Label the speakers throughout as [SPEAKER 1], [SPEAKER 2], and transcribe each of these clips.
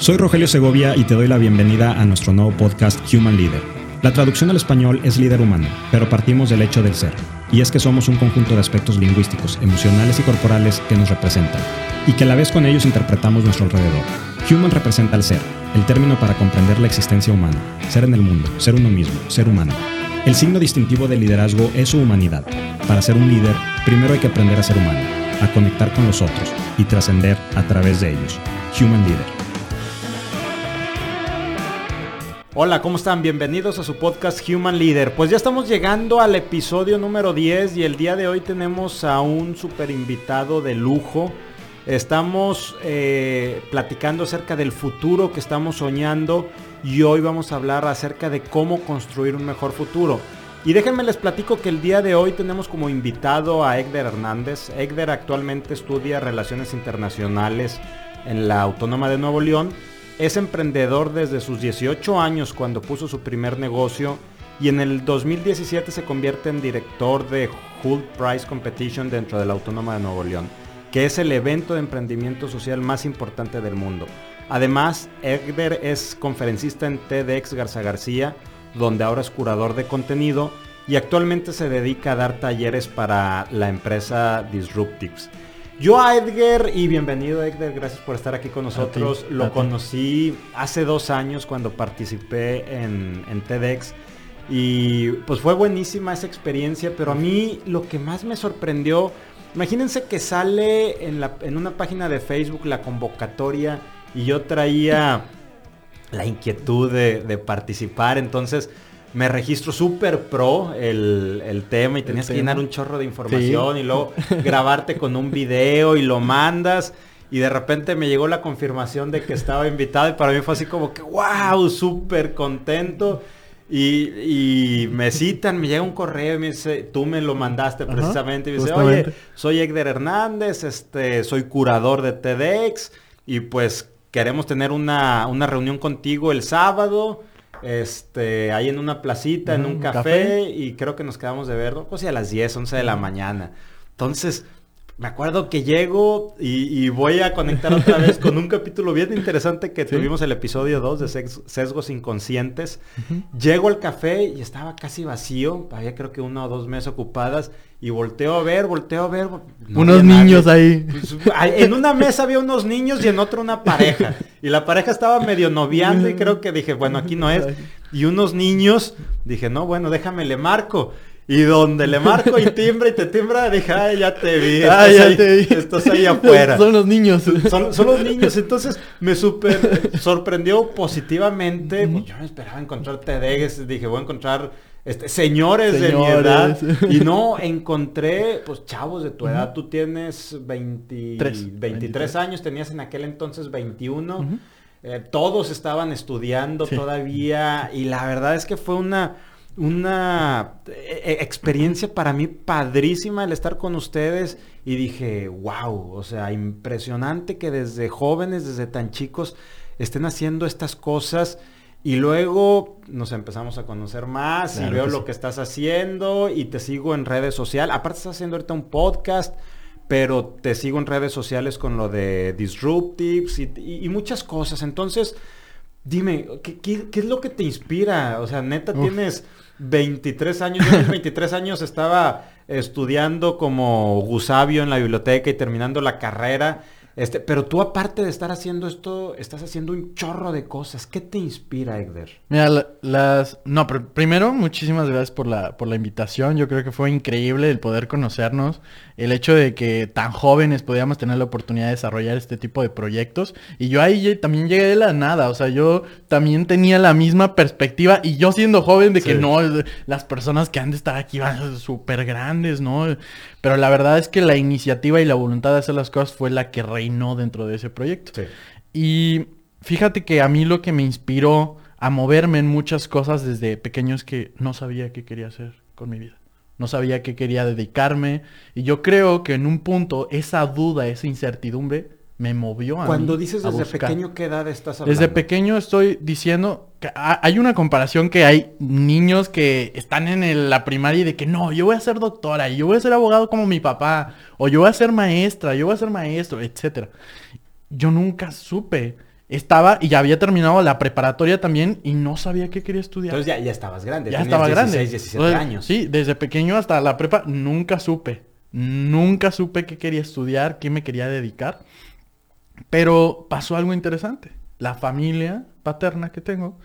[SPEAKER 1] Soy Rogelio Segovia y te doy la bienvenida a nuestro nuevo podcast Human Leader. La traducción al español es líder humano, pero partimos del hecho del ser, y es que somos un conjunto de aspectos lingüísticos, emocionales y corporales que nos representan, y que a la vez con ellos interpretamos nuestro alrededor. Human representa el ser, el término para comprender la existencia humana, ser en el mundo, ser uno mismo, ser humano. El signo distintivo del liderazgo es su humanidad. Para ser un líder, primero hay que aprender a ser humano, a conectar con los otros y trascender a través de ellos. Human Leader. Hola, ¿cómo están? Bienvenidos a su podcast Human Leader. Pues ya estamos llegando al episodio número 10 y el día de hoy tenemos a un super invitado de lujo. Estamos eh, platicando acerca del futuro que estamos soñando y hoy vamos a hablar acerca de cómo construir un mejor futuro. Y déjenme les platico que el día de hoy tenemos como invitado a Egder Hernández. Egder actualmente estudia relaciones internacionales en la Autónoma de Nuevo León es emprendedor desde sus 18 años cuando puso su primer negocio y en el 2017 se convierte en director de Hull Price Competition dentro de la Autónoma de Nuevo León, que es el evento de emprendimiento social más importante del mundo. Además, Egder es conferencista en TEDx Garza García, donde ahora es curador de contenido y actualmente se dedica a dar talleres para la empresa Disruptives. Yo a Edgar y bienvenido Edgar, gracias por estar aquí con nosotros. Lo conocí hace dos años cuando participé en, TEDx y pues fue buenísima esa experiencia, pero a mí lo que más me sorprendió, imagínense que sale en, la, en una página de Facebook la convocatoria y yo traía la inquietud de, de participar, entonces me registro súper pro el, tema y tenías que llenar un chorro de información y luego grabarte con un video y lo mandas. Y de repente me llegó la confirmación de que estaba invitado y para mí fue así como que, wow, súper contento. Y, me citan, me llega un correo y me dice, tú me lo mandaste precisamente. y me dice, oye, soy Egder Hernández, este, soy curador de TEDx y pues queremos tener una, una reunión contigo el sábado este, ahí en una placita, en un café, y creo que nos quedamos de ver, pues a las 10, 11 de la mañana. Entonces, me acuerdo que llego y, voy a conectar otra vez con un capítulo bien interesante que tuvimos el episodio 2 de sesgos inconscientes. Llego al café y estaba casi vacío, había creo que una o dos mesas ocupadas y volteo a ver, volteo a ver.
[SPEAKER 2] unos niños ahí.
[SPEAKER 1] Pues, en una mesa había unos niños y en otra una pareja. Y la pareja estaba medio noviando y creo que dije, bueno, aquí no es. Y unos niños, dije, no, bueno, déjame le marco. Y donde le marco y timbre y te timbra, dije, ay, ya te vi.
[SPEAKER 2] Ay, ya te vi.
[SPEAKER 1] Estás ahí afuera.
[SPEAKER 2] Son los niños.
[SPEAKER 1] Son, los niños. Entonces me súper sorprendió positivamente. Yo no esperaba encontrar TEDx. Dije, voy a encontrar este, señores, de mi edad. Y no, encontré, pues, chavos de tu edad. Tú tienes 23, años, tenías en aquel entonces 21. Eh, todos estaban estudiando todavía. Y la verdad es que fue una una eh, eh, experiencia para mí padrísima el estar con ustedes y dije, wow, o sea, impresionante que desde jóvenes, desde tan chicos, estén haciendo estas cosas y luego nos empezamos a conocer más y veo lo que estás haciendo y te sigo en redes sociales. Aparte estás haciendo ahorita un podcast, pero te sigo en redes sociales con lo de Disruptives y, muchas cosas. Entonces, dime, ¿qué, es lo que te inspira? O sea, neta, tienes 23 años, yo a 23 años estaba estudiando como gusabio en la biblioteca y terminando la carrera. Este, pero tú aparte de estar haciendo esto, estás haciendo un chorro de cosas. ¿Qué te inspira, Egder?
[SPEAKER 2] Mira, las... No, pero primero, muchísimas gracias por la, por la invitación. Yo creo que fue increíble el poder conocernos. El hecho de que tan jóvenes podíamos tener la oportunidad de desarrollar este tipo de proyectos. Y yo ahí también llegué de la nada. O sea, yo también tenía la misma perspectiva. Y yo siendo joven de que no, las personas que han de estar aquí van a ser súper grandes, ¿no? Pero la verdad es que la iniciativa y la voluntad de hacer las cosas fue la que reinó dentro de ese proyecto. Y fíjate que a mí lo que me inspiró a moverme en muchas cosas desde pequeño es que no sabía qué quería hacer con mi vida. No sabía qué quería dedicarme. Y yo creo que en un punto esa duda, esa incertidumbre, me movió
[SPEAKER 1] a Cuando dices desde pequeño, ¿qué edad estás hablando?
[SPEAKER 2] Desde pequeño estoy diciendo que hay una comparación que hay niños que están en la primaria y de que no, yo voy a ser doctora, yo voy a ser abogado como mi papá, o yo voy a ser maestra, yo voy a ser maestro, etc. Yo nunca supe estaba y ya había terminado la preparatoria también y no sabía qué quería estudiar.
[SPEAKER 1] Entonces ya, ya estabas grande.
[SPEAKER 2] ya estaba
[SPEAKER 1] 16,
[SPEAKER 2] grande.
[SPEAKER 1] 17
[SPEAKER 2] Entonces,
[SPEAKER 1] años.
[SPEAKER 2] Sí, desde pequeño hasta la prepa nunca supe. Nunca supe qué quería estudiar, qué me quería dedicar. Pero pasó algo interesante. La familia paterna que tengo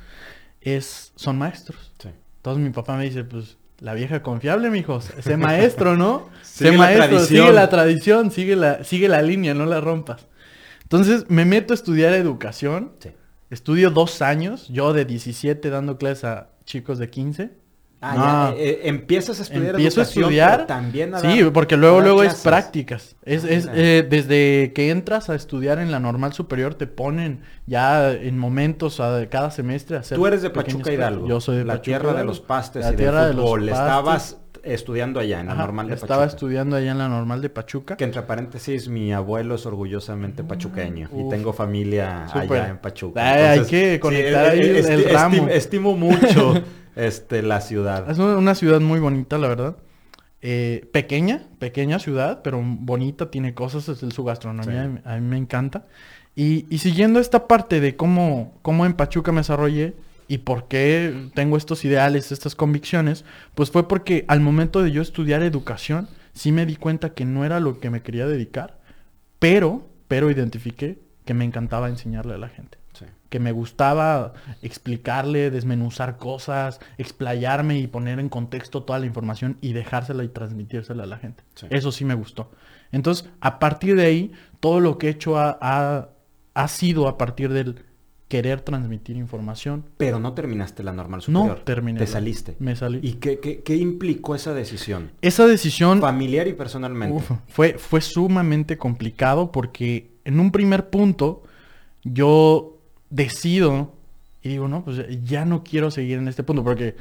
[SPEAKER 2] es, son maestros.
[SPEAKER 1] Sí.
[SPEAKER 2] Entonces mi papá me dice, pues, la vieja confiable, mijos. Sé maestro, ¿no? Sé
[SPEAKER 1] la
[SPEAKER 2] maestro,
[SPEAKER 1] tradición.
[SPEAKER 2] sigue la tradición, sigue la, sigue la línea, no la rompas. Entonces me meto a estudiar educación.
[SPEAKER 1] Sí.
[SPEAKER 2] Estudio dos años, yo de 17 dando clases a chicos de 15.
[SPEAKER 1] Ah,
[SPEAKER 2] No.
[SPEAKER 1] ya, eh, eh, empiezas a estudiar
[SPEAKER 2] Empiezo a estudiar.
[SPEAKER 1] pero también a
[SPEAKER 2] sí, porque luego luego es prácticas. Es,
[SPEAKER 1] Ah,
[SPEAKER 2] es, eh, desde que entras a estudiar en la normal superior te ponen ya en momentos a cada semestre a hacer
[SPEAKER 1] Tú eres de Pachuca. Hidalgo.
[SPEAKER 2] Yo soy de
[SPEAKER 1] la
[SPEAKER 2] Pachuca
[SPEAKER 1] tierra de los pastes
[SPEAKER 2] La
[SPEAKER 1] y del
[SPEAKER 2] tierra de los pastes.
[SPEAKER 1] Estabas estudiando allá en la
[SPEAKER 2] Ajá,
[SPEAKER 1] normal de
[SPEAKER 2] Estaba
[SPEAKER 1] Pachuca.
[SPEAKER 2] estudiando allá en la normal de Pachuca.
[SPEAKER 1] Que entre paréntesis, mi abuelo es orgullosamente pachuqueño y tengo familia allá en Pachuca.
[SPEAKER 2] Ay, hay que conectar ahí el- ramo.
[SPEAKER 1] esti- estimo mucho este, la ciudad.
[SPEAKER 2] Es una ciudad muy bonita, la verdad. Eh, pequeña, pequeña ciudad, pero bonita, tiene cosas, es su gastronomía,
[SPEAKER 1] Sí.
[SPEAKER 2] a mí me encanta. Y, y siguiendo esta parte de cómo, cómo en Pachuca me desarrollé y por qué tengo estos ideales, estas convicciones, pues fue porque al momento de yo estudiar educación, sí me di cuenta que no era lo que me quería dedicar, pero, pero identifiqué que me encantaba enseñarle a la gente. Que me gustaba explicarle, desmenuzar cosas, explayarme y poner en contexto toda la información y dejársela y transmitírsela a la gente.
[SPEAKER 1] Sí.
[SPEAKER 2] Eso sí me gustó. Entonces, a partir de ahí, todo lo que he hecho ha, ha- ha sido a partir del querer transmitir información.
[SPEAKER 1] Pero no terminaste la normal
[SPEAKER 2] No
[SPEAKER 1] superior.
[SPEAKER 2] terminé.
[SPEAKER 1] Te saliste.
[SPEAKER 2] Me salí.
[SPEAKER 1] ¿Y qué, qué- qué implicó esa decisión?
[SPEAKER 2] Esa decisión
[SPEAKER 1] Familiar y personalmente.
[SPEAKER 2] Uf, fue, fue sumamente complicado porque en un primer punto yo decido y digo, no, pues ya no quiero seguir en este punto porque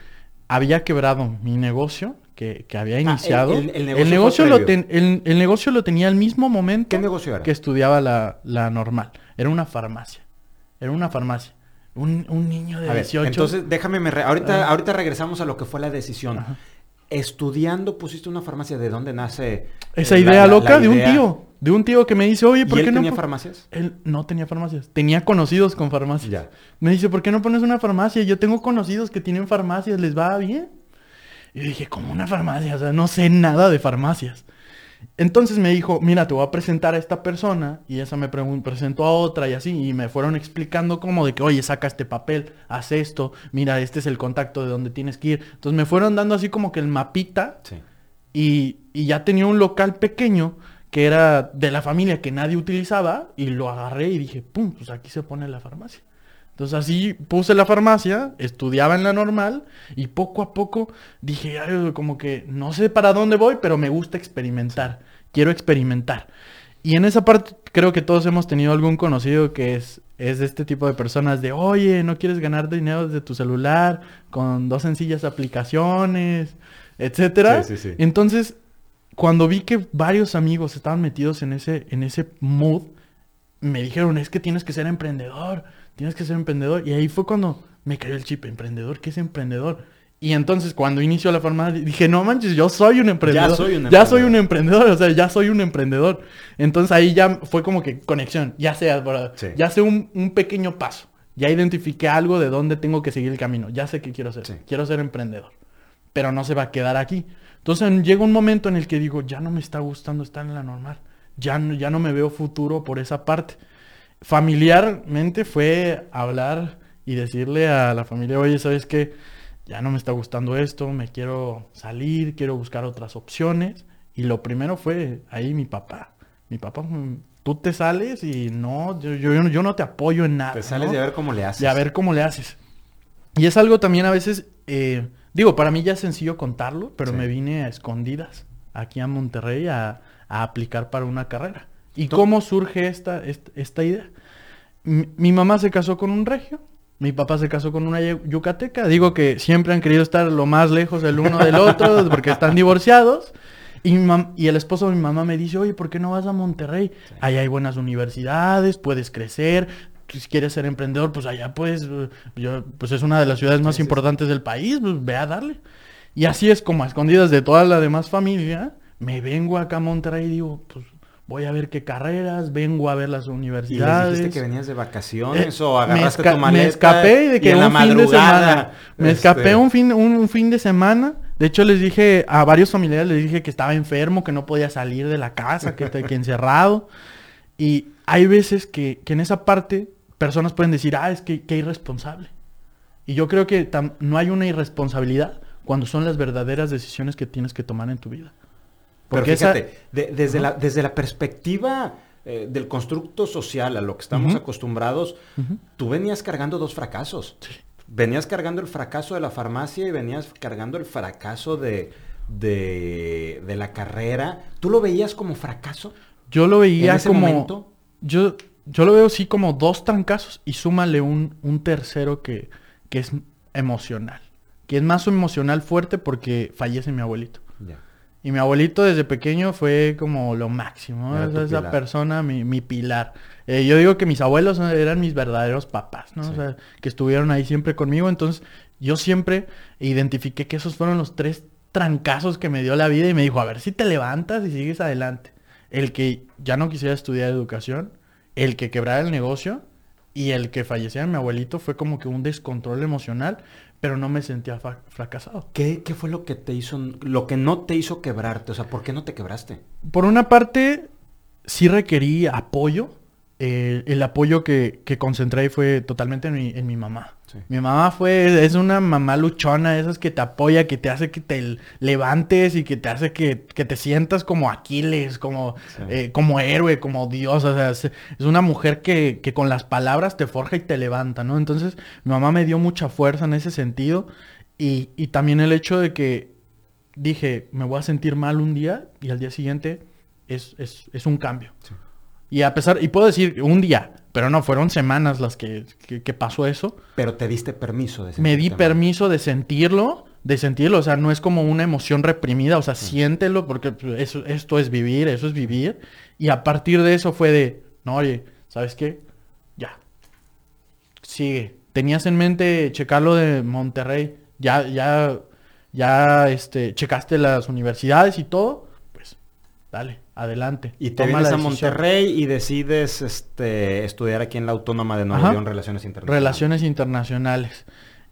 [SPEAKER 2] había quebrado mi negocio que, que había
[SPEAKER 1] el-
[SPEAKER 2] iniciado.
[SPEAKER 1] Ah, el- el negocio
[SPEAKER 2] lo ten- el, negocio lo tenía al mismo momento
[SPEAKER 1] ¿Qué negocio era?
[SPEAKER 2] que estudiaba la, la normal. Era una farmacia. Era una farmacia. Un, un niño de
[SPEAKER 1] A ver,
[SPEAKER 2] 18.
[SPEAKER 1] entonces déjame, me re- ahorita,
[SPEAKER 2] Ah.
[SPEAKER 1] ahorita regresamos a lo que fue la decisión.
[SPEAKER 2] Ajá.
[SPEAKER 1] Estudiando pusiste una farmacia, ¿de dónde nace?
[SPEAKER 2] Esa
[SPEAKER 1] eh,
[SPEAKER 2] idea
[SPEAKER 1] la-
[SPEAKER 2] loca de un tío. De un tío que me dice, oye,
[SPEAKER 1] ¿Y
[SPEAKER 2] ¿por
[SPEAKER 1] él
[SPEAKER 2] qué no?
[SPEAKER 1] tenía
[SPEAKER 2] po-?"
[SPEAKER 1] farmacias?
[SPEAKER 2] Él no tenía farmacias. Tenía conocidos con farmacias.
[SPEAKER 1] Ya.
[SPEAKER 2] Me dice, ¿por qué no pones una farmacia? Yo tengo conocidos que tienen farmacias, ¿les va bien? Y yo dije, ¿cómo una farmacia? O sea, no sé nada de farmacias. Entonces me dijo, mira, te voy a presentar a esta persona. Y esa me presentó a otra y así. Y me fueron explicando como de que, oye, saca este papel, haz esto. Mira, este es el contacto de donde tienes que ir. Entonces me fueron dando así como que el mapita
[SPEAKER 1] Sí.
[SPEAKER 2] y, y ya tenía un local pequeño que era de la familia que nadie utilizaba y lo agarré y dije, pum, pues aquí se pone la farmacia. Entonces así puse la farmacia, estudiaba en la normal y poco a poco dije, "Ay, como que no sé para dónde voy, pero me gusta experimentar, quiero experimentar. Y en esa parte creo que todos hemos tenido algún conocido que es, es de este tipo de personas de, oye, ¿no quieres ganar dinero desde tu celular con dos sencillas aplicaciones, etcétera?
[SPEAKER 1] Sí, sí, sí.
[SPEAKER 2] Entonces, cuando vi que varios amigos estaban metidos en ese, en ese mood, me dijeron, es que tienes que ser emprendedor, tienes que ser emprendedor. Y ahí fue cuando me cayó el chip, emprendedor, ¿qué es emprendedor? Y entonces cuando inició la farmacia dije, no manches, yo soy un emprendedor.
[SPEAKER 1] soy un
[SPEAKER 2] Ya soy un
[SPEAKER 1] emprendedor.
[SPEAKER 2] o sea, ya soy un emprendedor. Entonces ahí ya fue como que conexión, ya
[SPEAKER 1] Sí.
[SPEAKER 2] ya sé un, un pequeño paso. Ya identifiqué algo de dónde tengo que seguir el camino. Ya sé qué quiero.
[SPEAKER 1] Sí.
[SPEAKER 2] Quiero ser emprendedor. Pero no se va a quedar aquí. Entonces llega un momento en el que digo, ya no me está gustando estar en la normal. Ya no, ya no me veo futuro por esa parte. Familiarmente fue hablar y decirle a la familia, oye, ¿sabes qué? Ya no me está gustando esto, me quiero salir, quiero buscar otras opciones. Y lo primero fue ahí mi papá. Mi papá, mm, tú te sales y no, yo, yo, yo no te apoyo en nada.
[SPEAKER 1] Te sales
[SPEAKER 2] ¿no?
[SPEAKER 1] de a ver cómo le haces.
[SPEAKER 2] Y a ver cómo le haces. Y es algo también a veces, eh, digo, para mí ya es sencillo contarlo, pero
[SPEAKER 1] Sí.
[SPEAKER 2] me vine a escondidas aquí a Monterrey a, a aplicar para una carrera. ¿Y
[SPEAKER 1] Tú-
[SPEAKER 2] cómo surge esta, esta, esta idea? Mi, mi mamá se casó con un regio, mi papá se casó con una yu- yucateca. Digo que siempre han querido estar lo más lejos el uno del otro porque están divorciados. Y, mi mam- y el esposo de mi mamá me dice, oye, ¿por qué no vas a Monterrey? Ahí hay buenas universidades, puedes crecer. Si quieres ser emprendedor, pues allá pues, eh, yo, pues es una de las ciudades más
[SPEAKER 1] Sí, sí, sí.
[SPEAKER 2] importantes del país, pues ve a darle. Y así es como a escondidas de toda la demás familia, me vengo acá a Monterrey y digo, pues, voy a ver qué carreras, vengo a ver las
[SPEAKER 1] ¿Y
[SPEAKER 2] universidades.
[SPEAKER 1] les dijiste que venías de vacaciones
[SPEAKER 2] Eh,
[SPEAKER 1] o agarraste
[SPEAKER 2] me,
[SPEAKER 1] tu maleta?
[SPEAKER 2] me escapé de
[SPEAKER 1] y
[SPEAKER 2] que
[SPEAKER 1] en
[SPEAKER 2] un
[SPEAKER 1] la
[SPEAKER 2] fin de
[SPEAKER 1] madrugada,
[SPEAKER 2] semana. Me
[SPEAKER 1] este,
[SPEAKER 2] escapé un fin, un, un fin de semana. De hecho, les dije a varios familiares, les dije que estaba enfermo, que no podía salir de la casa, que, que encerrado. Y hay veces que, que en esa parte personas pueden decir, ah, es que, que irresponsable. Y yo creo que tam- no hay una irresponsabilidad cuando son las verdaderas decisiones que tienes que tomar en tu vida.
[SPEAKER 1] Pero
[SPEAKER 2] Porque esa-
[SPEAKER 1] fíjate, de- desde, la, desde la perspectiva eh, del constructo social a lo que estamos acostumbrados, tú venías cargando dos fracasos. Venías cargando el fracaso de la farmacia y venías cargando el fracaso de, de, de la carrera. ¿Tú lo veías como fracaso?
[SPEAKER 2] Yo lo veía
[SPEAKER 1] en ese
[SPEAKER 2] como...
[SPEAKER 1] momento?
[SPEAKER 2] Yo, yo lo veo sí como dos trancazos y súmale un, un tercero que, que es emocional. Que es más emocional fuerte porque fallece mi abuelito. Y mi abuelito desde pequeño fue como lo máximo. Esa, esa persona, mi, mi pilar. Eh, yo digo que mis abuelos eran mis verdaderos papás, ¿no?
[SPEAKER 1] Sí.
[SPEAKER 2] O sea, que estuvieron ahí siempre conmigo. Entonces, yo siempre identifiqué que esos fueron los tres trancazos que me dio la vida y me dijo, a ver si te levantas y sigues adelante. El que ya no quisiera estudiar educación, el que quebrara el negocio y el que falleciera mi abuelito fue como que un descontrol emocional, pero no me sentía fracasado.
[SPEAKER 1] ¿Qué, qué fue lo que te hizo, lo que no te hizo quebrarte? O sea, ¿por qué no te quebraste?
[SPEAKER 2] Por una parte, sí requerí apoyo. Eh, el apoyo que, que concentré fue totalmente en mi, en mi mamá.
[SPEAKER 1] Sí.
[SPEAKER 2] Mi mamá fue, es una mamá luchona, esas que te apoya, que te hace que te levantes y que te hace que, que te sientas como Aquiles, como,
[SPEAKER 1] Sí.
[SPEAKER 2] eh, como héroe, como Dios. O sea, es, es una mujer que, que con las palabras te forja y te levanta, ¿no? Entonces, mi mamá me dio mucha fuerza en ese sentido. Y, y también el hecho de que dije, me voy a sentir mal un día y al día siguiente es, es, es un cambio.
[SPEAKER 1] Sí.
[SPEAKER 2] Y a pesar, y puedo decir un día, pero no, fueron semanas las que, que- que pasó eso.
[SPEAKER 1] Pero te diste permiso de
[SPEAKER 2] Me di permiso de sentirlo, de sentirlo, o sea, no es como una emoción reprimida, o sea, siéntelo porque pues, eso, esto es vivir, eso es vivir. Y a partir de eso fue de, no, oye, ¿sabes qué? Ya. Sigue. Tenías en mente checar lo de Monterrey, ya, ya, ya, este, checaste las universidades y todo, pues, dale, adelante.
[SPEAKER 1] Y te
[SPEAKER 2] Toma
[SPEAKER 1] vienes a. Monterrey y decides este, estudiar aquí en la Autónoma de Nuevo. León Relaciones Internacionales.
[SPEAKER 2] Relaciones internacionales.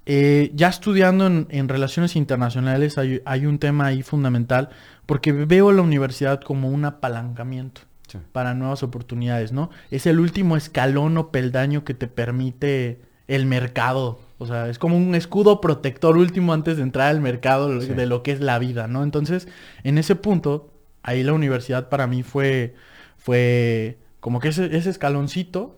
[SPEAKER 2] Eh, ya estudiando en, en relaciones internacionales hay, hay un tema ahí fundamental porque veo la universidad como un apalancamiento
[SPEAKER 1] Sí.
[SPEAKER 2] para nuevas oportunidades, ¿no? Es el último escalón o peldaño que te permite el mercado. O sea, es como un escudo protector último antes de entrar al mercado
[SPEAKER 1] Sí.
[SPEAKER 2] de lo que es la vida, ¿no? Entonces, en ese punto, ahí la universidad para mí fue, fue como que ese, ese escaloncito.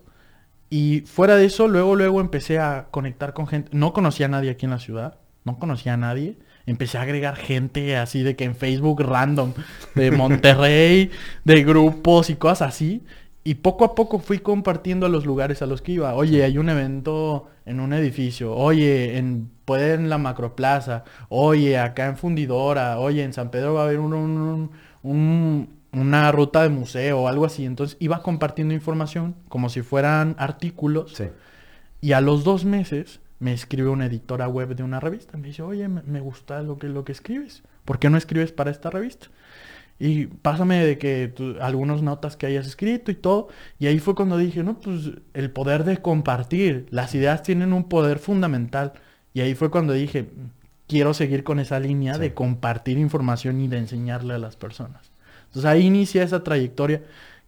[SPEAKER 2] Y fuera de eso, luego, luego empecé a conectar con gente. No conocía a nadie aquí en la ciudad. No conocía a nadie. Empecé a agregar gente así de que en Facebook random. De Monterrey, de grupos y cosas así. Y poco a poco fui compartiendo a los lugares a los que iba. Oye, hay un evento en un edificio. Oye, en, puede en la Macroplaza. Oye, acá en Fundidora. Oye, en San Pedro va a haber un, un- un- una ruta de museo o algo así. Entonces iba compartiendo información como si fueran artículos.
[SPEAKER 1] Sí.
[SPEAKER 2] Y a los dos meses me escribe una editora web de una revista. Me dice, oye, me, me gusta lo que, lo que escribes. ¿Por qué no escribes para esta revista? Y pásame de que tú- algunas notas que hayas escrito y todo. Y ahí fue cuando dije, no, pues el poder de compartir. Las ideas tienen un poder fundamental. Y ahí fue cuando dije, quiero seguir con esa línea
[SPEAKER 1] Sí.
[SPEAKER 2] de compartir información y de enseñarle a las personas. Entonces ahí inicia esa trayectoria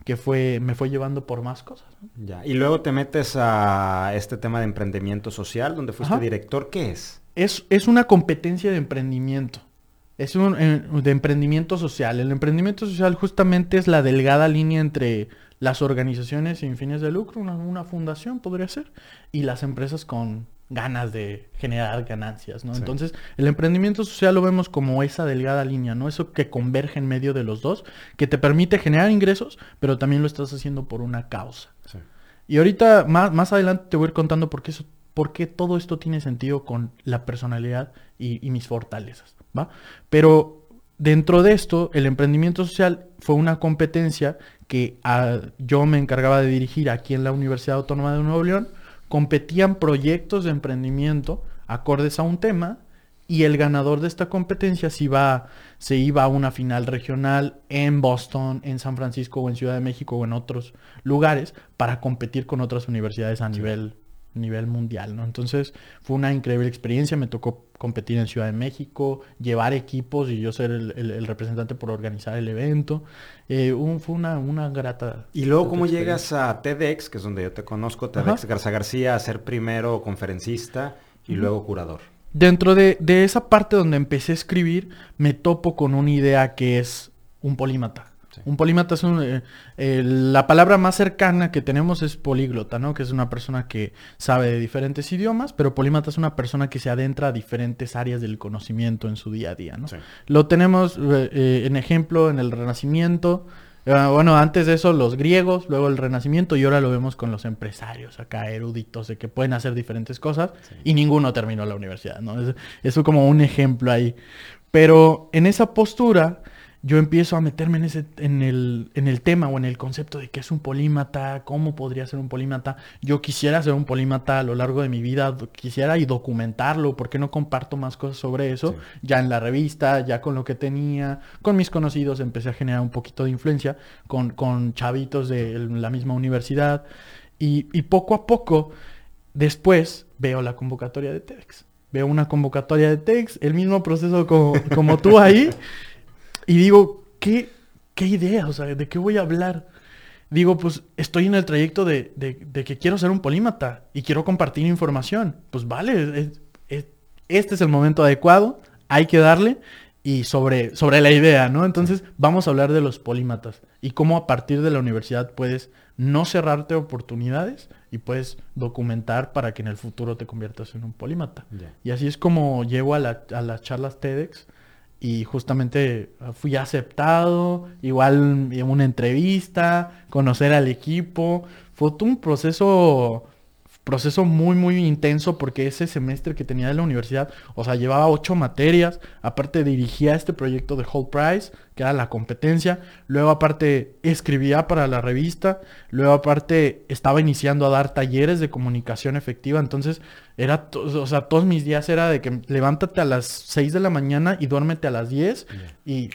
[SPEAKER 2] que fue, me fue llevando por más cosas. ¿no?
[SPEAKER 1] Ya. Y luego te metes a este tema de emprendimiento social, donde fuiste
[SPEAKER 2] Ajá.
[SPEAKER 1] director. ¿Qué es?
[SPEAKER 2] Es, es una competencia de emprendimiento. Es un eh, de emprendimiento social. El emprendimiento social justamente es la delgada línea entre las organizaciones sin fines de lucro, una, una fundación podría ser, y las empresas con ganas de generar ganancias, ¿no?
[SPEAKER 1] Sí.
[SPEAKER 2] Entonces, el emprendimiento social lo vemos como esa delgada línea, ¿no? Eso que converge en medio de los dos, que te permite generar ingresos, pero también lo estás haciendo por una causa.
[SPEAKER 1] Sí.
[SPEAKER 2] Y ahorita, más, más adelante, te voy a ir contando por qué, eso, por qué todo esto tiene sentido con la personalidad y, y mis fortalezas, ¿va? Pero dentro de esto, el emprendimiento social fue una competencia que ah, yo me encargaba de dirigir aquí en la Universidad Autónoma de Nuevo León. Competían proyectos de emprendimiento acordes a un tema y el ganador de esta competencia se iba, se iba a una final regional en Boston, en San Francisco o en Ciudad de México o en otros lugares para competir con otras universidades a nivel nivel mundial, ¿no? Entonces fue una increíble experiencia, me tocó competir en Ciudad de México, llevar equipos y yo ser el, representante por organizar el evento. Eh, fue una, una grata.
[SPEAKER 1] Y luego, ¿cómo llegas a TEDx, que es donde yo te conozco, TEDx Garza García, a ser primero conferencista y luego curador?
[SPEAKER 2] Dentro de, de esa parte donde empecé a escribir, me topo con una idea que es un polímata. Un polímata es un... Eh, eh, la palabra más cercana que tenemos es políglota, ¿no? Que es una persona que sabe de diferentes idiomas, pero polímata es una persona que se adentra a diferentes áreas del conocimiento en su día a día, ¿no? Lo tenemos eh, en ejemplo en el Renacimiento. bueno, antes de eso los griegos, luego el Renacimiento y ahora lo vemos con los empresarios acá eruditos de que pueden hacer diferentes cosas y ninguno terminó la universidad, ¿no? Es, eso como un ejemplo ahí. Pero en esa postura yo empiezo a meterme en, ese, en, el, en el tema o en el concepto de qué es un polímata, cómo podría ser un polímata. Yo quisiera ser un polímata a lo largo de mi vida, quisiera y documentarlo, ¿por qué no comparto más cosas sobre eso? Ya en la revista, ya con lo que tenía, con mis conocidos empecé a generar un poquito de influencia, con, con chavitos de la misma universidad. Y, y poco a poco, después veo la convocatoria de TEDx. Veo una convocatoria de TEDx, el mismo proceso como, como tú ahí. Y digo, ¿qué, qué idea? O sea, ¿de qué voy a hablar? Digo, pues estoy en el trayecto de, que quiero ser un polímata y quiero compartir información. Pues vale, este es el momento adecuado, hay que darle y sobre, sobre la idea, ¿no? Entonces vamos a hablar de los polímatas y cómo a partir de la universidad puedes no cerrarte oportunidades y puedes documentar para que en el futuro te conviertas en un polímata. Y así es como llego a, la, a las charlas TEDx y justamente fui aceptado, igual en una entrevista, conocer al equipo. Fue un proceso proceso muy, muy intenso porque ese semestre que tenía de la universidad, o sea, llevaba ocho materias, aparte dirigía este proyecto de Whole Price, que era la competencia, luego aparte escribía para la revista, luego aparte estaba iniciando a dar talleres de comunicación efectiva, entonces era, o sea, todos mis días era de que levántate a las 6 de la mañana y duérmete a las 10 y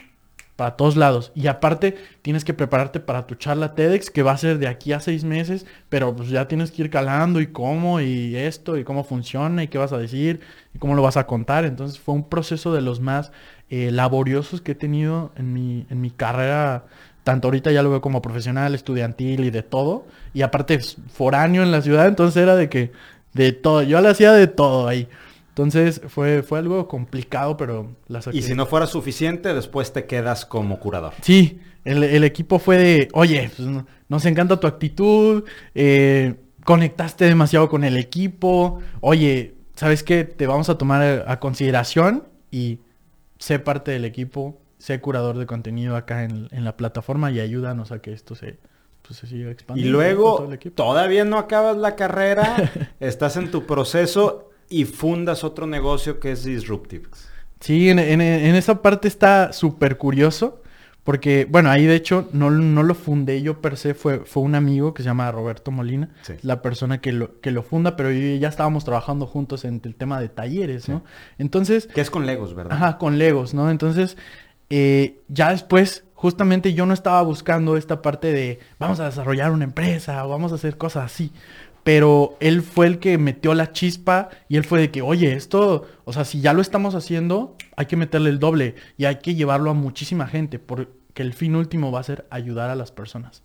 [SPEAKER 2] para todos lados. Y aparte tienes que prepararte para tu charla TEDx que va a ser de aquí a seis meses, pero pues ya tienes que ir calando y cómo y esto y cómo funciona y qué vas a decir y cómo lo vas a contar. Entonces fue un proceso de los más eh, laboriosos que he tenido en mi, en mi carrera. Tanto ahorita ya lo veo como profesional, estudiantil y de todo. Y aparte foráneo en la ciudad, entonces era de que de todo. Yo le hacía de todo ahí. Entonces fue, fue algo complicado, pero
[SPEAKER 1] la Y si no fuera suficiente, después te quedas como curador.
[SPEAKER 2] Sí, el, equipo fue de, oye, pues, nos encanta tu actitud, eh, conectaste demasiado con el equipo, oye, ¿sabes qué? Te vamos a tomar a consideración y sé parte del equipo, sé curador de contenido acá en, la plataforma y ayúdanos a que esto se, pues, se siga expandiendo.
[SPEAKER 1] Y luego, todavía no acabas la carrera, estás en tu proceso y fundas otro negocio que es Disruptive.
[SPEAKER 2] Sí, en, esa parte está súper curioso. Porque, bueno, ahí de hecho no, lo fundé yo per se, fue, fue un amigo que se llama Roberto Molina, la persona que lo, que lo funda, pero ya estábamos trabajando juntos en el tema de talleres, ¿no? Entonces...
[SPEAKER 1] Que es con Legos, ¿verdad?
[SPEAKER 2] Ajá, con Legos, ¿no? Entonces, eh, ya después, justamente yo no estaba buscando esta parte de vamos a desarrollar una empresa o vamos a hacer cosas así pero él fue el que metió la chispa y él fue de que, oye, esto, o sea, si ya lo estamos haciendo, hay que meterle el doble y hay que llevarlo a muchísima gente, porque el fin último va a ser ayudar a las personas.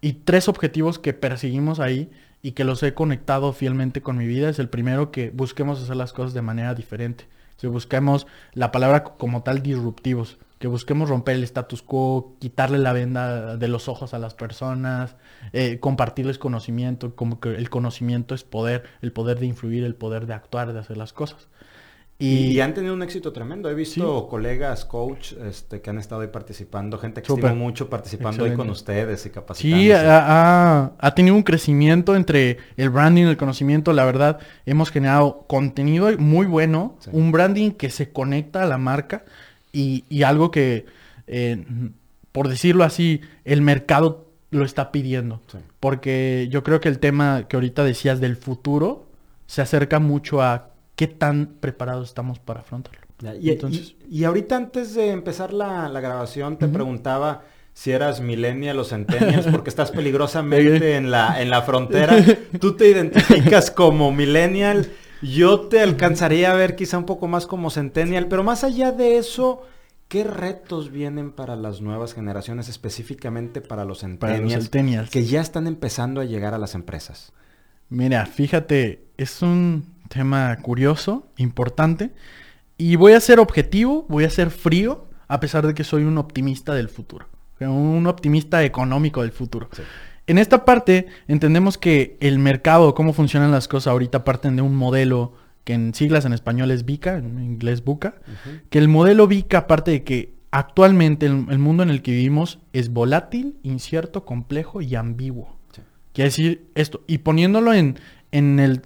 [SPEAKER 2] Y tres objetivos que perseguimos ahí y que los he conectado fielmente con mi vida es el primero que busquemos hacer las cosas de manera diferente. Si busquemos la palabra como tal disruptivos, que busquemos romper el status quo, quitarle la venda de los ojos a las personas, eh, compartirles conocimiento, como que el conocimiento es poder, el poder de influir, el poder de actuar, de hacer las cosas.
[SPEAKER 1] Y, han tenido un éxito tremendo. He visto colegas, coach, este, que han estado ahí participando, gente que estimo mucho participando ahí con ustedes y capacitando.
[SPEAKER 2] Sí, ha, tenido un crecimiento entre el branding, el conocimiento. La verdad, hemos generado contenido muy bueno, un branding que se conecta a la marca y, algo que, eh, por decirlo así, el mercado lo está pidiendo. Porque yo creo que el tema que ahorita decías del futuro se acerca mucho a qué tan preparados estamos para afrontarlo.
[SPEAKER 1] Y, Entonces... y, ahorita antes de empezar la, grabación te preguntaba si eras millennial o centennials porque estás peligrosamente en la, en la frontera. Tú te identificas como millennial. Yo te alcanzaría a ver quizá un poco más como centennial, pero más allá de eso, ¿qué retos vienen para las nuevas generaciones, específicamente para los centennials, que ya están empezando a llegar a las empresas?
[SPEAKER 2] Mira, fíjate, es un tema curioso, importante, y voy a ser objetivo, voy a ser frío, a pesar de que soy un optimista del futuro, un optimista económico del futuro. En esta parte entendemos que el mercado, cómo funcionan las cosas ahorita parten de un modelo que en siglas en español es VICA, en inglés BUCA, que el modelo VICA aparte de que actualmente el, mundo en el que vivimos es volátil, incierto, complejo y ambiguo. Quiere decir esto, y poniéndolo en, en el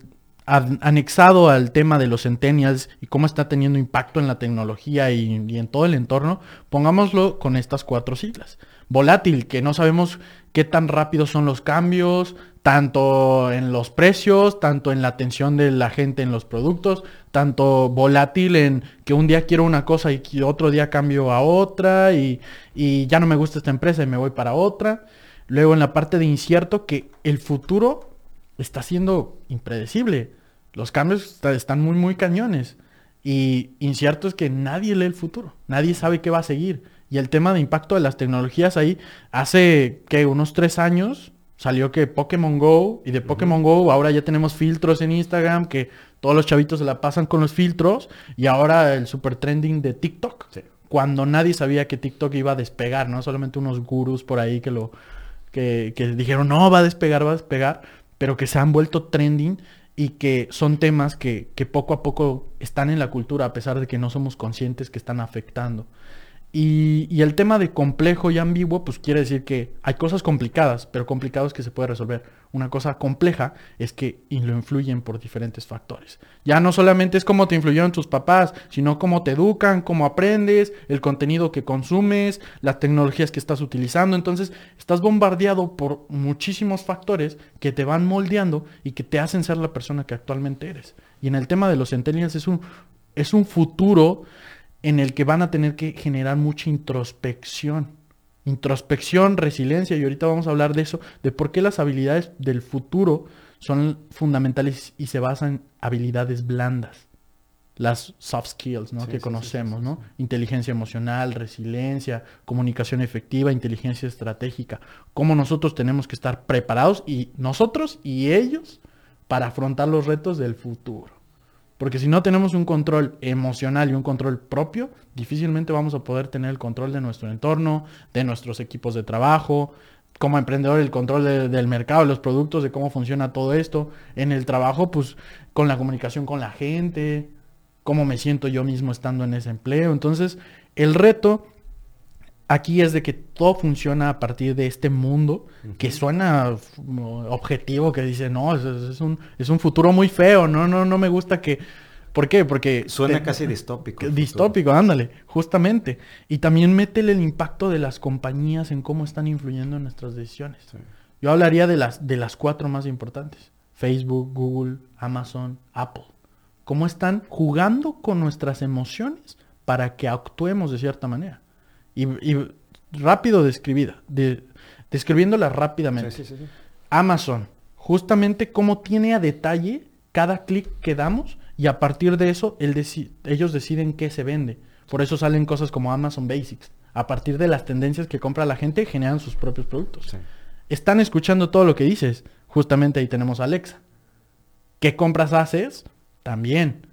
[SPEAKER 2] anexado al tema de los centennials y cómo está teniendo impacto en la tecnología y, en todo el entorno, pongámoslo con estas cuatro siglas. Volátil, que no sabemos qué tan rápidos son los cambios, tanto en los precios, tanto en la atención de la gente en los productos, tanto volátil en que un día quiero una cosa y otro día cambio a otra y, y ya no me gusta esta empresa y me voy para otra. Luego en la parte de incierto, que el futuro está siendo impredecible. Los cambios están muy, muy cañones. Y incierto es que nadie lee el futuro. Nadie sabe qué va a seguir. Y el tema de impacto de las tecnologías ahí, hace que unos tres años salió que Pokémon Go y de Pokémon Go ahora ya tenemos filtros en Instagram que todos los chavitos se la pasan con los filtros y ahora el super trending de TikTok. Cuando nadie sabía que TikTok iba a despegar, ¿no? Solamente unos gurús por ahí que lo que, que dijeron, no, va a despegar, va a despegar pero que se han vuelto trending y que son temas que, que, poco a poco están en la cultura a pesar de que no somos conscientes que están afectando. Y, el tema de complejo y ambiguo, pues quiere decir que hay cosas complicadas, pero complicados que se puede resolver. Una cosa compleja es que lo influyen por diferentes factores. Ya no solamente es cómo te influyeron tus papás, sino cómo te educan, cómo aprendes, el contenido que consumes, las tecnologías que estás utilizando. Entonces, estás bombardeado por muchísimos factores que te van moldeando y que te hacen ser la persona que actualmente eres. Y en el tema de los centennials es un, es un futuro en el que van a tener que generar mucha introspección. Introspección, resiliencia, y ahorita vamos a hablar de eso, de por qué las habilidades del futuro son fundamentales y se basan en habilidades blandas. Las soft skills, ¿no? que conocemos, ¿no? Inteligencia emocional, resiliencia, comunicación efectiva, inteligencia estratégica. Cómo nosotros tenemos que estar preparados y nosotros y ellos para afrontar los retos del futuro. Porque si no tenemos un control emocional y un control propio, difícilmente vamos a poder tener el control de nuestro entorno, de nuestros equipos de trabajo, como emprendedor el control del mercado, los productos, de cómo funciona todo esto. En el trabajo, pues con la comunicación con la gente, cómo me siento yo mismo estando en ese empleo. Entonces, el reto aquí es de que todo funciona a partir de este mundo que suena objetivo, que dice, no, es, un, es un futuro muy feo, no, no, no me gusta que... ¿Por qué? Porque...
[SPEAKER 1] Suena casi distópico.
[SPEAKER 2] Distópico, ándale, justamente. Y también métele el impacto de las compañías en cómo están influyendo en nuestras decisiones. Yo hablaría de las, de las cuatro más importantes. Facebook, Google, Amazon, Apple. Cómo están jugando con nuestras emociones para que actuemos de cierta manera. Y, rápido describida, de, describiéndola rápidamente. Amazon, justamente cómo tiene a detalle cada clic que damos y a partir de eso ellos deciden qué se vende. Por eso salen cosas como Amazon Basics. A partir de las tendencias que compra la gente, generan sus propios productos. Están escuchando todo lo que dices. Justamente ahí tenemos a Alexa. ¿Qué compras haces? También.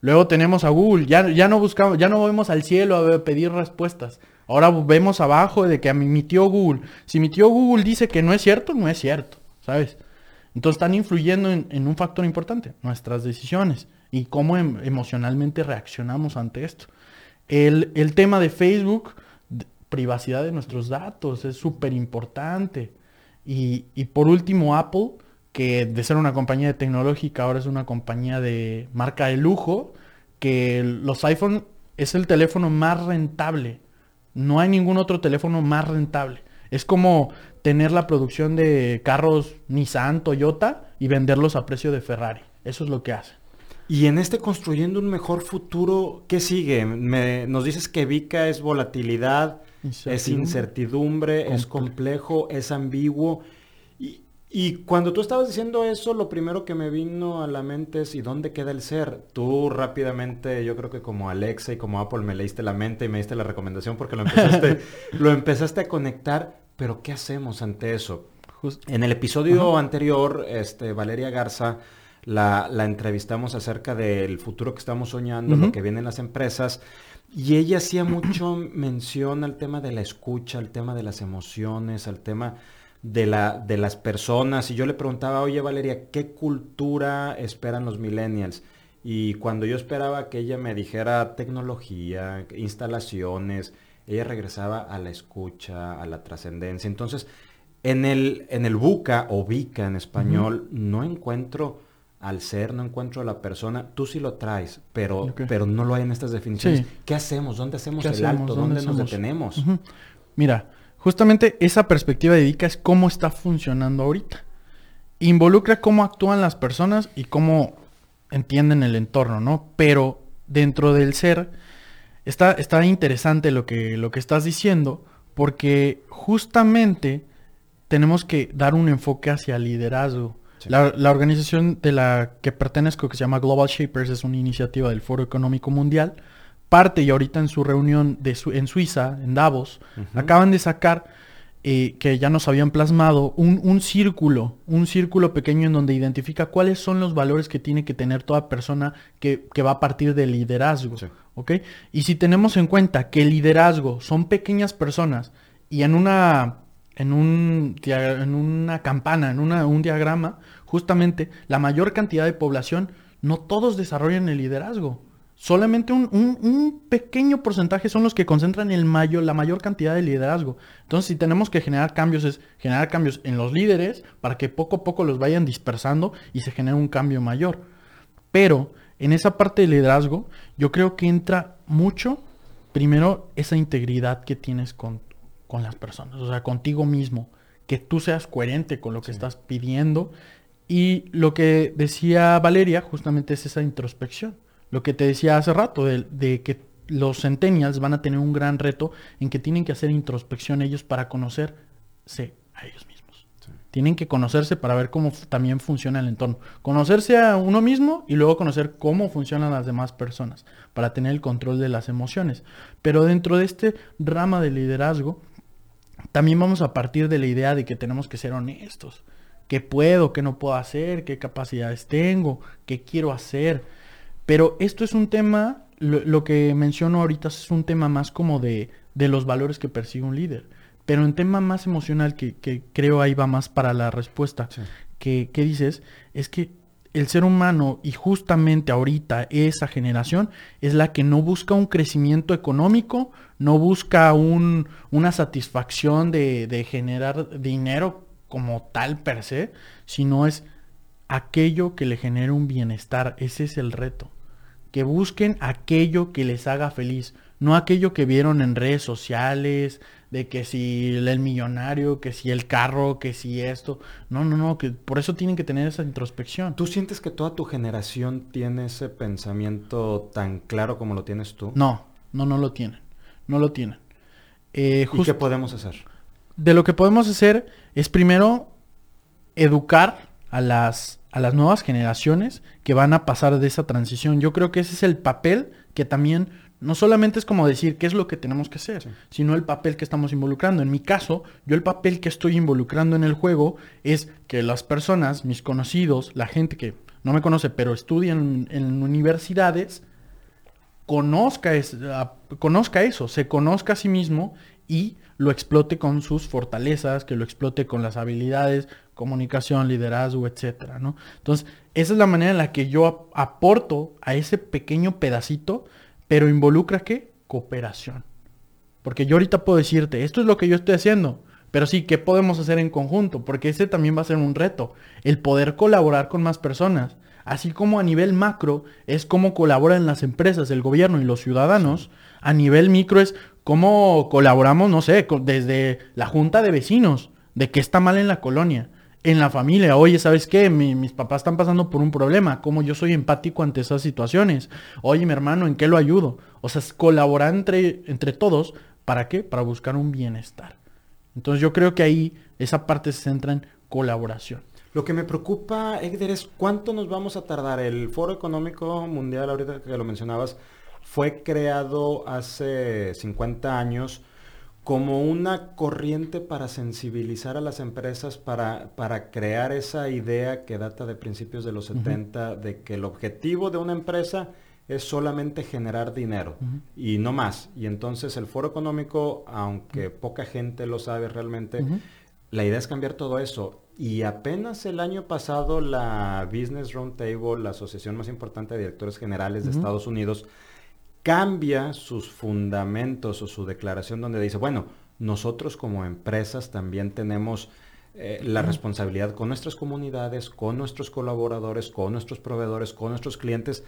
[SPEAKER 2] Luego tenemos a Google. Ya, ya no buscamos, ya no vamos al cielo a pedir respuestas. Ahora vemos abajo de que a mi tío Google, si mi tío Google dice que no es cierto, no es cierto, ¿sabes? Entonces están influyendo en, un factor importante, nuestras decisiones y cómo em, emocionalmente reaccionamos ante esto. El, tema de Facebook, privacidad de nuestros datos, es súper importante. Y, por último, Apple, que de ser una compañía tecnológica ahora es una compañía de marca de lujo, que los iPhone es el teléfono más rentable no hay ningún otro teléfono más rentable. Es como tener la producción de carros Nissan, Toyota y venderlos a precio de Ferrari. Eso es lo que hace.
[SPEAKER 1] Y en este construyendo un mejor futuro, ¿qué sigue? nos dices que Vika es volatilidad, es incertidumbre, es complejo, es ambiguo. Y, cuando tú estabas diciendo eso, lo primero que me vino a la mente es ¿y dónde queda el ser? Tú rápidamente, yo creo que como Alexa y como Apple me leíste la mente y me diste la recomendación porque lo empezaste, lo empezaste a conectar, pero ¿qué hacemos ante eso? En el episodio anterior, este, Valeria Garza la, entrevistamos acerca del futuro que estamos soñando, lo que viene en las empresas, y ella hacía mucho mención al tema de la escucha, al tema de las emociones, al tema de, la, de las personas. Y yo le preguntaba, oye Valeria, ¿qué cultura esperan los millennials? Y cuando yo esperaba que ella me dijera tecnología, instalaciones, ella regresaba a la escucha, a la trascendencia. Entonces, en el, en el buca o bica en español, no encuentro al ser, no encuentro a la persona. Tú sí lo traes, pero, pero no lo hay en estas definiciones. ¿Qué hacemos? ¿Dónde hacemos el alto? ¿Dónde, nos detenemos?
[SPEAKER 2] Mira, justamente esa perspectiva de Vika es cómo está funcionando ahorita. Involucra cómo actúan las personas y cómo entienden el entorno, ¿no? Pero dentro del ser está, está interesante lo que, lo que estás diciendo porque justamente tenemos que dar un enfoque hacia el liderazgo. La, organización de la que pertenezco, que se llama Global Shapers, es una iniciativa del Foro Económico Mundial. Parte y ahorita en su reunión de en Suiza, en Davos, acaban de sacar eh, que ya nos habían plasmado un, círculo, un círculo pequeño en donde identifica cuáles son los valores que tiene que tener toda persona que, va a partir del liderazgo. Y si tenemos en cuenta que el liderazgo son pequeñas personas y en una en, un, en una campana, en un diagrama, justamente la mayor cantidad de población, no todos desarrollan el liderazgo. Solamente un, pequeño porcentaje son los que concentran el mayor, la mayor cantidad de liderazgo. Entonces, si tenemos que generar cambios, es generar cambios en los líderes para que poco a poco los vayan dispersando y se genere un cambio mayor. Pero en esa parte de liderazgo, yo creo que entra mucho, primero, esa integridad que tienes con con las personas, o sea, contigo mismo, que tú seas coherente con lo que estás pidiendo. Y lo que decía Valeria justamente es esa introspección. Lo que te decía hace rato, de, que los centennials van a tener un gran reto en que tienen que hacer introspección ellos para conocerse a ellos mismos. Tienen que conocerse para ver cómo también funciona el entorno. Conocerse a uno mismo y luego conocer cómo funcionan las demás personas para tener el control de las emociones. Pero dentro de este rama de liderazgo, también vamos a partir de la idea de que tenemos que ser honestos. ¿Qué puedo, qué no puedo hacer? ¿Qué capacidades tengo? ¿Qué quiero hacer? Pero esto es un tema, lo, que menciono ahorita es un tema más como de, de, los valores que persigue un líder. Pero en tema más emocional, que, que creo ahí va más para la respuesta, que, que dices, es que el ser humano y justamente ahorita esa generación es la que no busca un crecimiento económico, no busca un, una satisfacción de, de, generar dinero como tal per se, sino es aquello que le genere un bienestar. Ese es el reto. Que busquen aquello que les haga feliz, no aquello que vieron en redes sociales, de que si el millonario, que si el carro, que si esto. No, no, no, que por eso tienen que tener esa introspección.
[SPEAKER 1] ¿Tú sientes que toda tu generación tiene ese pensamiento tan claro como lo tienes tú?
[SPEAKER 2] No, no, no lo tienen. No lo tienen.
[SPEAKER 1] Eh, ¿Y qué podemos hacer?
[SPEAKER 2] De lo que podemos hacer es primero educar a las, a las nuevas generaciones que van a pasar de esa transición. Yo creo que ese es el papel que también no solamente es como decir qué es lo que tenemos que hacer, sino el papel que estamos involucrando. En mi caso, yo el papel que estoy involucrando en el juego es que las personas, mis conocidos, la gente que no me conoce, pero estudia en, universidades, conozca, conozca eso, se conozca a sí mismo y lo explote con sus fortalezas, que lo explote con las habilidades, comunicación, liderazgo, etcétera, ¿no? Entonces, esa es la manera en la que yo aporto a ese pequeño pedacito pero involucra qué? Cooperación. Porque yo ahorita puedo decirte, esto es lo que yo estoy haciendo, pero sí, ¿qué podemos hacer en conjunto? Porque ese también va a ser un reto, el poder colaborar con más personas. Así como a nivel macro es cómo colaboran las empresas, el gobierno y los ciudadanos, a nivel micro es cómo colaboramos, no sé, desde la junta de vecinos, de qué está mal en la colonia. En la familia. Oye, ¿sabes qué? mis papás están pasando por un problema. ¿Cómo yo soy empático ante esas situaciones? Oye, mi hermano, ¿en qué lo ayudo? O sea, colaborar entre, entre todos. ¿Para qué? Para buscar un bienestar. Entonces yo creo que ahí esa parte se centra en colaboración.
[SPEAKER 1] Lo que me preocupa, Egder, es cuánto nos vamos a tardar. El Foro Económico Mundial, ahorita que lo mencionabas, fue creado hace 50 años como una corriente para sensibilizar a las empresas, para, para crear esa idea que data de principios de los 70, de que el objetivo de una empresa es solamente generar dinero y no más. Y entonces el foro económico, aunque poca gente lo sabe realmente, la idea es cambiar todo eso. Y apenas el año pasado la Business Roundtable, la asociación más importante de directores generales de Estados Unidos, cambia sus fundamentos o su declaración donde dice, bueno, nosotros como empresas también tenemos eh, la responsabilidad con nuestras comunidades, con nuestros colaboradores, con nuestros proveedores, con nuestros clientes,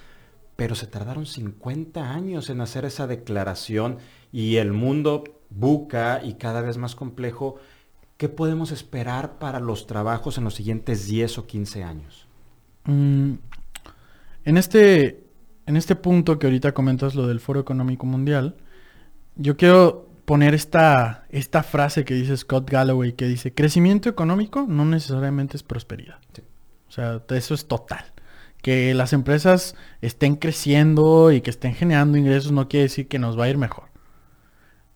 [SPEAKER 1] pero se tardaron 50 años en hacer esa declaración y el mundo buca y cada vez más complejo. ¿Qué podemos esperar para los trabajos en los siguientes 10 o 15 años?
[SPEAKER 2] Mm, en este en este punto que ahorita comentas lo del Foro Económico Mundial, yo quiero poner esta, esta frase que dice Scott Galloway, que dice, crecimiento económico no necesariamente es prosperidad. O sea, eso es total. Que las empresas estén creciendo y que estén generando ingresos no quiere decir que nos va a ir mejor.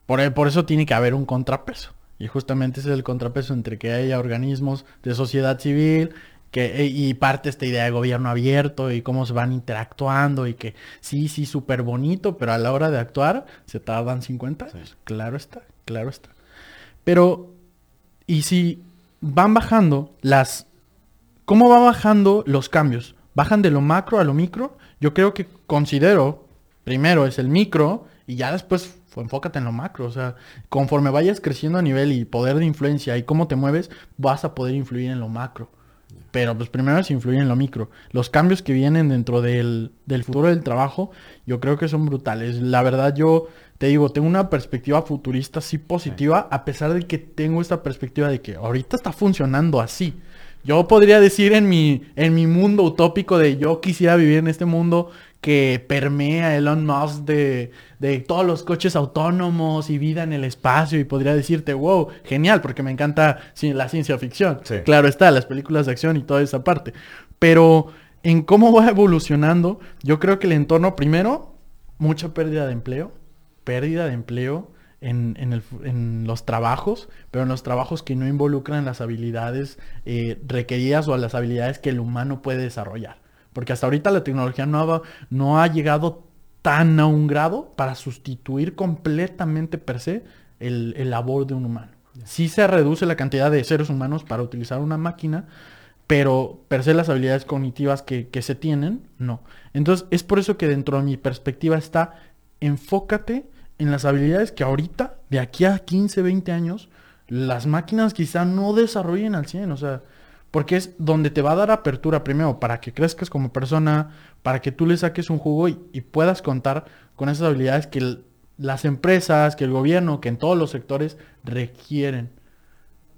[SPEAKER 2] Por, por eso tiene que haber un contrapeso. Y justamente ese es el contrapeso entre que haya organismos de sociedad civil, que, eh, y parte esta idea de gobierno abierto y cómo se van interactuando y que sí, sí, súper bonito, pero a la hora de actuar se tardan 50 años. Claro está, claro está. Pero, y si van bajando las... ¿Cómo van bajando los cambios? ¿Bajan de lo macro a lo micro? Yo creo que considero, primero es el micro y ya después enfócate en lo macro. O sea, conforme vayas creciendo a nivel y poder de influencia y cómo te mueves, vas a poder influir en lo macro. Pero pues primero se influye en lo micro. Los cambios que vienen dentro del, futuro del trabajo, yo creo que son brutales. La verdad yo te digo, tengo una perspectiva futurista sí positiva, a pesar de que tengo esta perspectiva de que ahorita está funcionando así. Yo podría decir en mi, en mi mundo utópico de yo quisiera vivir en este mundo que permea Elon Musk de, de, todos los coches autónomos y vida en el espacio y podría decirte, wow, genial, porque me encanta la ciencia ficción. Claro está, las películas de acción y toda esa parte. Pero en cómo va evolucionando, yo creo que el entorno, primero, mucha pérdida de empleo, pérdida de empleo en, en, los trabajos, pero en los trabajos que no involucran las habilidades eh, requeridas o las habilidades que el humano puede desarrollar. Porque hasta ahorita la tecnología no ha, no ha llegado tan a un grado para sustituir completamente per se el, labor de un humano. Sí se reduce la cantidad de seres humanos para utilizar una máquina, pero per se las habilidades cognitivas que, que se tienen, no. Entonces es por eso que dentro de mi perspectiva está enfócate en las habilidades que ahorita, de aquí a 15, 20 años, las máquinas quizá no desarrollen al 100. O sea, porque es donde te va a dar apertura primero para que crezcas como persona, para que tú le saques un jugo y, puedas contar con esas habilidades que las empresas, que el gobierno, que en todos los sectores requieren.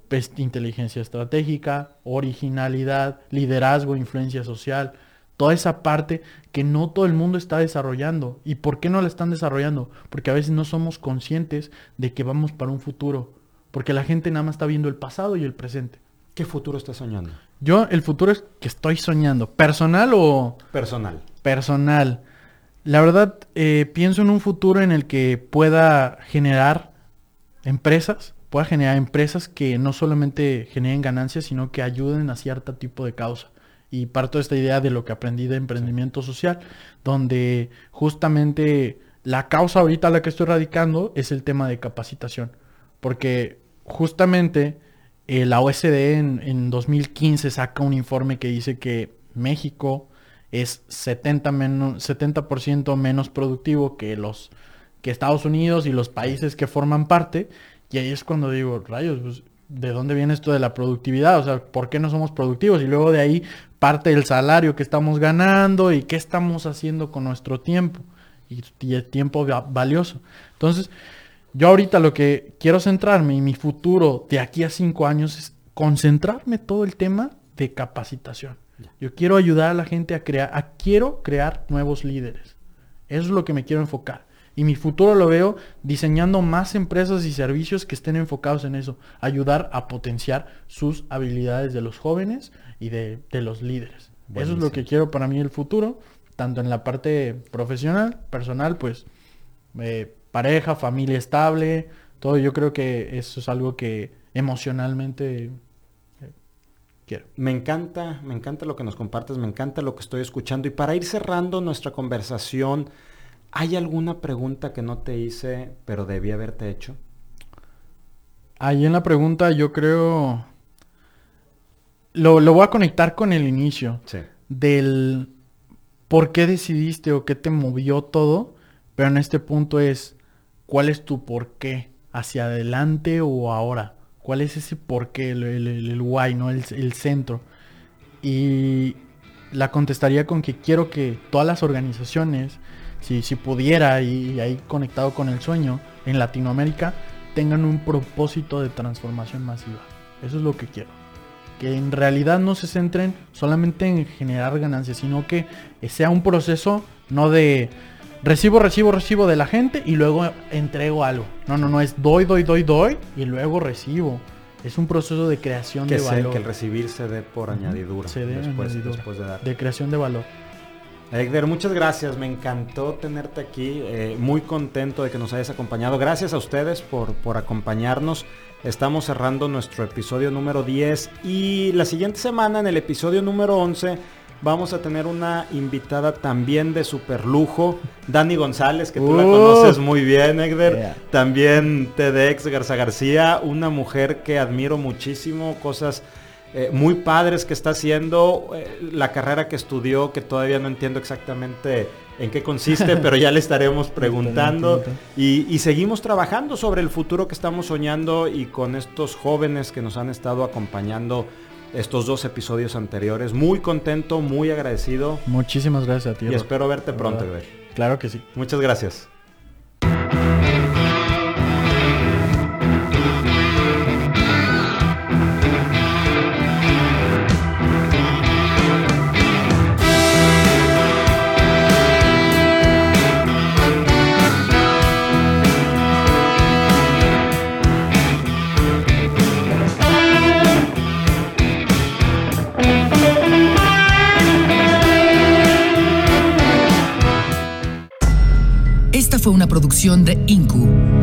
[SPEAKER 2] Pues, inteligencia estratégica, originalidad, liderazgo, influencia social, toda esa parte que no todo el mundo está desarrollando. ¿Y por qué no la están desarrollando? Porque a veces no somos conscientes de que vamos para un futuro. Porque la gente nada más está viendo el pasado y el presente.
[SPEAKER 1] ¿Qué futuro estás soñando?
[SPEAKER 2] Yo, el futuro es que estoy soñando. ¿Personal o...?
[SPEAKER 1] Personal.
[SPEAKER 2] Personal. La verdad, eh, pienso en un futuro en el que pueda generar empresas, pueda generar empresas que no solamente generen ganancias, sino que ayuden a cierto tipo de causa. Y parto de esta idea de lo que aprendí de emprendimiento social, donde justamente la causa ahorita a la que estoy radicando es el tema de capacitación. Porque justamente eh, la OSD en, 2015 saca un informe que dice que México es 70%, menos, 70 menos productivo que, los, que Estados Unidos y los países que forman parte. Y ahí es cuando digo, rayos, pues, ¿de dónde viene esto de la productividad? O sea, ¿por qué no somos productivos? Y luego de ahí parte el salario que estamos ganando y qué estamos haciendo con nuestro tiempo. Y, y el tiempo valioso. Entonces, yo ahorita lo que quiero centrarme y mi futuro de aquí a cinco años es concentrarme todo el tema de capacitación. Yo quiero ayudar a la gente a crear, a, quiero crear nuevos líderes. Eso es lo que me quiero enfocar. Y mi futuro lo veo diseñando más empresas y servicios que estén enfocados en eso. Ayudar a potenciar sus habilidades de los jóvenes y de, los líderes. Eso es lo que quiero para mí el futuro, tanto en la parte profesional, personal, pues eh, pareja, familia estable, todo. Yo creo que eso es algo que emocionalmente eh, quiero.
[SPEAKER 1] Me encanta, me encanta lo que nos compartes, me encanta lo que estoy escuchando. Y para ir cerrando nuestra conversación, ¿Hay alguna pregunta que no te hice, pero debí haberte hecho?
[SPEAKER 2] Ahí en la pregunta yo creo... Lo, voy a conectar con el inicio. Sí. Del por qué decidiste o qué te movió todo. Pero en este punto es, ¿cuál es tu por qué? ¿Hacia adelante o ahora? ¿Cuál es ese por qué? El, el, why, ¿no? El, el centro. Y la contestaría con que quiero que todas las organizaciones si, si pudiera y, ahí conectado con el sueño, en Latinoamérica tengan un propósito de transformación masiva. Eso es lo que quiero. Que en realidad no se centren solamente en generar ganancias, sino que sea un proceso no de recibo, recibo, recibo de la gente y luego entrego algo. No, no, no, es doy, doy, doy, doy y luego recibo. Es un proceso de creación de valor.
[SPEAKER 1] Que el recibir se dé por añadidura.
[SPEAKER 2] Se dé después, después de dar. De creación de valor.
[SPEAKER 1] Edgar, muchas gracias. Me encantó tenerte aquí. Eh, muy contento de que nos hayas acompañado. Gracias a ustedes por, por acompañarnos. Estamos cerrando nuestro episodio número 10 y la siguiente semana en el episodio número 11 vamos a tener una invitada también de super lujo, Dani González, que tú la conoces muy bien, Edgar. También TEDx Garza García, una mujer que admiro muchísimo, cosas eh, muy padres que está haciendo, eh, la carrera que estudió, que todavía no entiendo exactamente en qué consiste, pero ya le estaremos preguntando. Y, seguimos trabajando sobre el futuro que estamos soñando y con estos jóvenes que nos han estado acompañando estos dos episodios anteriores. Muy contento, muy agradecido.
[SPEAKER 2] Muchísimas gracias a ti.
[SPEAKER 1] Y espero verte pronto, Greg.
[SPEAKER 2] Claro que sí.
[SPEAKER 1] Muchas gracias.
[SPEAKER 3] Producción de Incu.